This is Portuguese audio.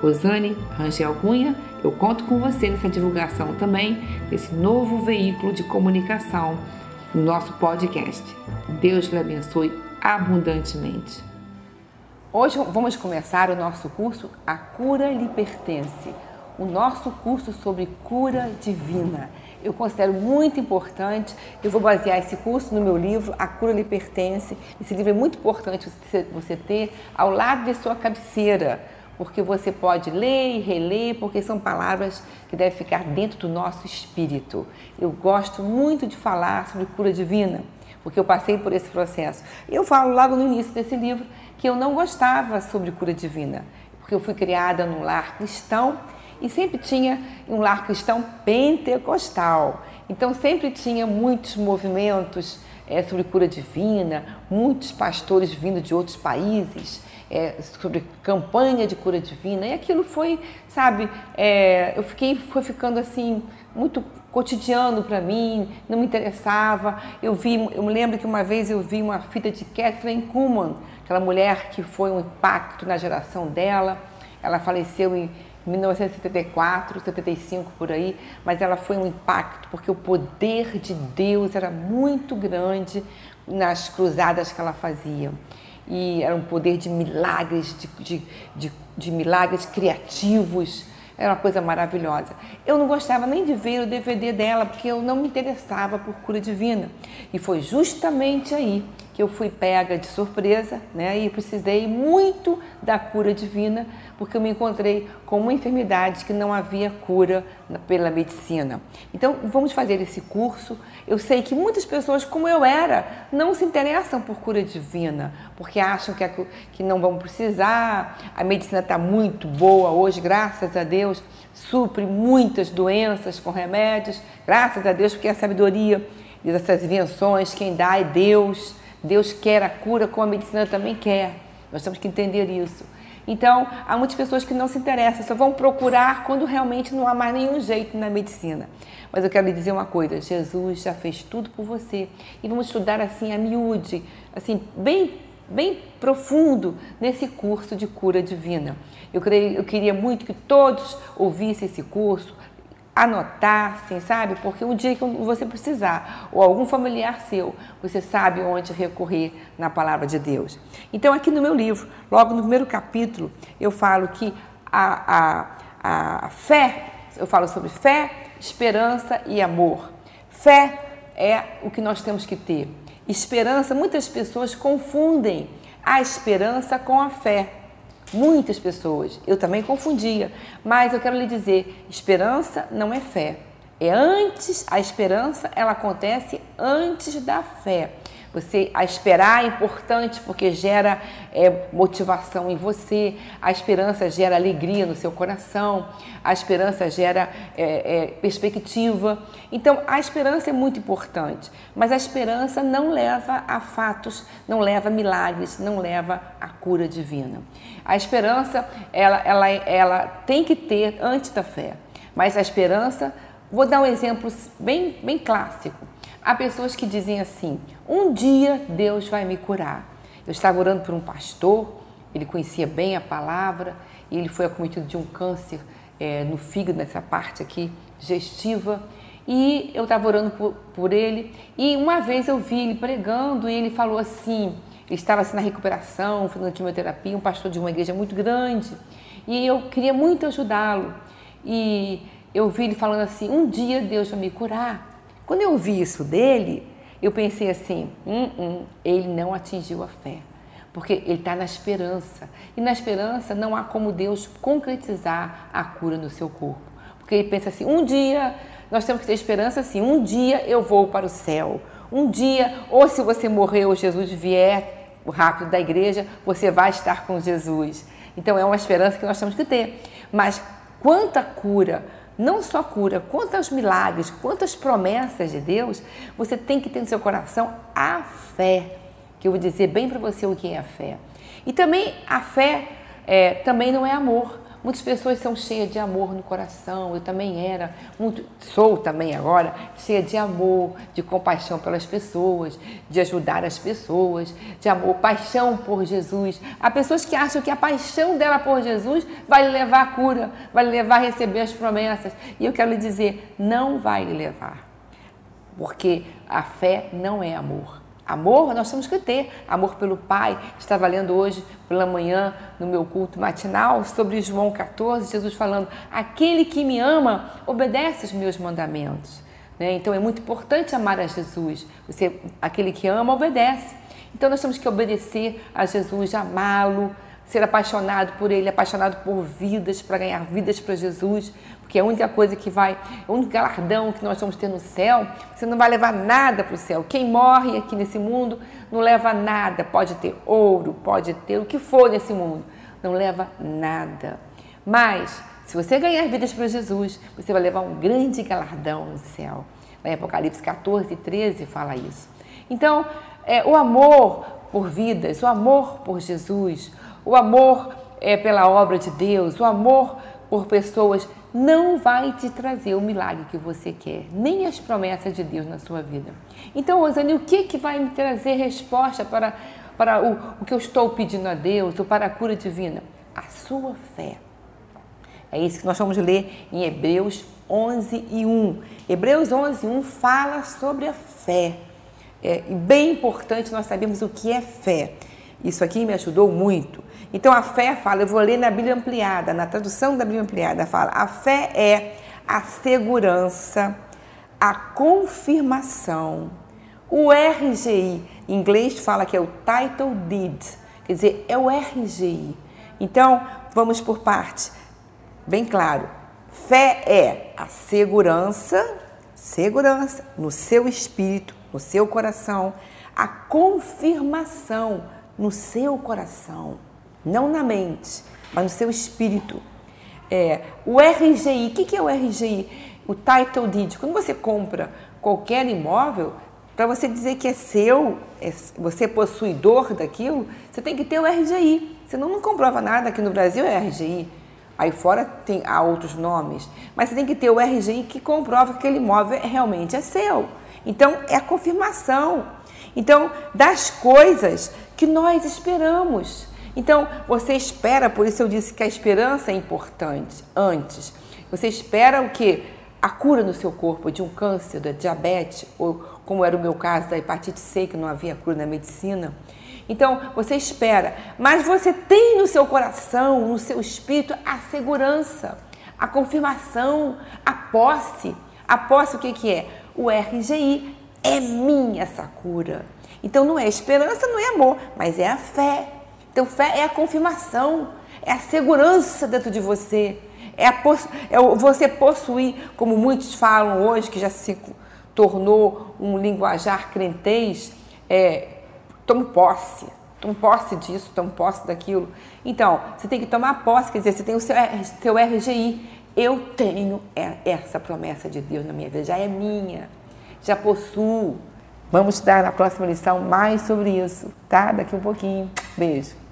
Rosane Rangel Cunha, eu conto com você nessa divulgação também desse novo veículo de comunicação no nosso podcast. Deus lhe abençoe abundantemente. Hoje vamos começar o nosso curso A Cura lhe Pertence, o nosso curso sobre cura divina. Eu considero muito importante, eu vou basear esse curso no meu livro A Cura lhe Pertence. Esse livro é muito importante você ter ao lado de sua cabeceira porque você pode ler e reler, porque são palavras que devem ficar dentro do nosso espírito. Eu gosto muito de falar sobre cura divina, porque eu passei por esse processo. Eu falo logo no início desse livro que eu não gostava sobre cura divina, porque eu fui criada num lar cristão e sempre tinha um lar cristão pentecostal. Então sempre tinha muitos movimentos é, sobre cura divina, muitos pastores vindo de outros países é, sobre campanha de cura divina, e aquilo foi, sabe, é, eu fiquei, foi ficando assim, muito cotidiano para mim, não me interessava. Eu vi, eu me lembro que uma vez eu vi uma fita de Kathleen Kuhlman, aquela mulher que foi um impacto na geração dela. Ela faleceu em 1974, 75 por aí, mas ela foi um impacto porque o poder de Deus era muito grande nas cruzadas que ela fazia e era um poder de milagres, de, de, de, de milagres criativos. Era uma coisa maravilhosa. Eu não gostava nem de ver o DVD dela, porque eu não me interessava por cura divina. E foi justamente aí que eu fui pega de surpresa, né? E precisei muito da cura divina, porque eu me encontrei com uma enfermidade que não havia cura pela medicina. Então, vamos fazer esse curso. Eu sei que muitas pessoas, como eu era, não se interessam por cura divina, porque acham que, que não vão precisar. A medicina está muito boa hoje, graças a Deus, supre muitas doenças com remédios, graças a Deus, porque a sabedoria dessas invenções, quem dá é Deus. Deus quer a cura como a medicina também quer. Nós temos que entender isso. Então, há muitas pessoas que não se interessam, só vão procurar quando realmente não há mais nenhum jeito na medicina. Mas eu quero lhe dizer uma coisa: Jesus já fez tudo por você. E vamos estudar assim a miúde, assim, bem, bem profundo nesse curso de cura divina. Eu, creio, eu queria muito que todos ouvissem esse curso, anotassem, sabe? Porque um dia que você precisar, ou algum familiar seu, você sabe onde recorrer na palavra de Deus. Então, aqui no meu livro, logo no primeiro capítulo, eu falo que a, a, a fé, eu falo sobre fé, esperança e amor. Fé é o que nós temos que ter. Esperança, muitas pessoas confundem a esperança com a fé. Muitas pessoas, eu também confundia, mas eu quero lhe dizer, esperança não é fé. É antes, a esperança ela acontece antes da fé. Você a esperar é importante porque gera é, motivação em você, a esperança gera alegria no seu coração, a esperança gera é, é, perspectiva. Então a esperança é muito importante, mas a esperança não leva a fatos, não leva a milagres, não leva a cura divina. A esperança ela, ela, ela tem que ter antes da fé, mas a esperança, vou dar um exemplo bem, bem clássico. Há pessoas que dizem assim: um dia Deus vai me curar. Eu estava orando por um pastor, ele conhecia bem a palavra e ele foi acometido de um câncer é, no fígado, nessa parte aqui digestiva. E eu estava orando por, por, ele e uma vez eu vi ele pregando e ele falou assim: ele estava assim na recuperação, fazendo quimioterapia, um pastor de uma igreja muito grande e eu queria muito ajudá-lo. E eu vi ele falando assim: um dia Deus vai me curar. Quando eu vi isso dele, eu pensei assim: hum, hum, ele não atingiu a fé, porque ele está na esperança. E na esperança não há como Deus concretizar a cura no seu corpo. Porque ele pensa assim: um dia, nós temos que ter esperança assim, um dia eu vou para o céu. Um dia, ou se você morrer ou Jesus vier rápido da igreja, você vai estar com Jesus. Então é uma esperança que nós temos que ter. Mas quanta cura não só cura, quanto aos milagres, quantas promessas de Deus, você tem que ter no seu coração a fé. Que eu vou dizer bem para você o que é a fé. E também a fé é, também não é amor. Muitas pessoas são cheias de amor no coração, eu também era, muito, sou também agora, cheia de amor, de compaixão pelas pessoas, de ajudar as pessoas, de amor, paixão por Jesus. Há pessoas que acham que a paixão dela por Jesus vai levar à cura, vai levar a receber as promessas. E eu quero lhe dizer, não vai levar, porque a fé não é amor. Amor nós temos que ter, amor pelo Pai. Estava lendo hoje pela manhã no meu culto matinal sobre João 14, Jesus falando: Aquele que me ama obedece os meus mandamentos. Né? Então é muito importante amar a Jesus. Você, aquele que ama obedece. Então nós temos que obedecer a Jesus, amá-lo, ser apaixonado por Ele, apaixonado por vidas, para ganhar vidas para Jesus, porque é a única coisa que vai, o único galardão que nós vamos ter no céu, você não vai levar nada para o céu. Quem morre aqui nesse mundo não leva nada, pode ter ouro, pode ter o que for nesse mundo, não leva nada. Mas, se você ganhar vidas para Jesus, você vai levar um grande galardão no céu. Em Apocalipse 14, 13 fala isso. Então, é, o amor por vidas, o amor por Jesus, o amor é, pela obra de Deus, o amor por pessoas não vai te trazer o milagre que você quer, nem as promessas de Deus na sua vida. Então, Rosane, o que, que vai me trazer resposta para, para o, o que eu estou pedindo a Deus ou para a cura divina? A sua fé. É isso que nós vamos ler em Hebreus 11 e 1. Hebreus 11 e 1 fala sobre a fé. É bem importante nós sabermos o que é fé. Isso aqui me ajudou muito. Então a fé fala, eu vou ler na Bíblia ampliada, na tradução da Bíblia ampliada, fala: a fé é a segurança, a confirmação. O RGI, em inglês fala que é o title deed, quer dizer, é o RGI. Então, vamos por parte. Bem claro. Fé é a segurança, segurança no seu espírito, no seu coração, a confirmação no seu coração não na mente, mas no seu espírito. É, o RGI, o que, que é o RGI? O Title Deed. Quando você compra qualquer imóvel, para você dizer que é seu, é, você é possuidor daquilo, você tem que ter o RGI. Senão não comprova nada. Aqui no Brasil é RGI. Aí fora tem há outros nomes. Mas você tem que ter o RGI que comprova que aquele imóvel realmente é seu. Então, é a confirmação. Então, das coisas que nós esperamos. Então, você espera, por isso eu disse que a esperança é importante antes. Você espera o que? A cura no seu corpo de um câncer, da diabetes, ou como era o meu caso da hepatite C, que não havia cura na medicina. Então, você espera, mas você tem no seu coração, no seu espírito, a segurança, a confirmação, a posse. A posse, o que, que é? O RGI é minha essa cura. Então, não é esperança, não é amor, mas é a fé. Então, fé é a confirmação, é a segurança dentro de você, é, a, é você possuir, como muitos falam hoje, que já se tornou um linguajar crentez, é, tome posse, tome posse disso, tome posse daquilo. Então, você tem que tomar posse, quer dizer, você tem o seu, seu RGI. Eu tenho essa promessa de Deus na minha vida, já é minha, já possuo. Vamos dar na próxima lição mais sobre isso, tá? Daqui um pouquinho. Beijo.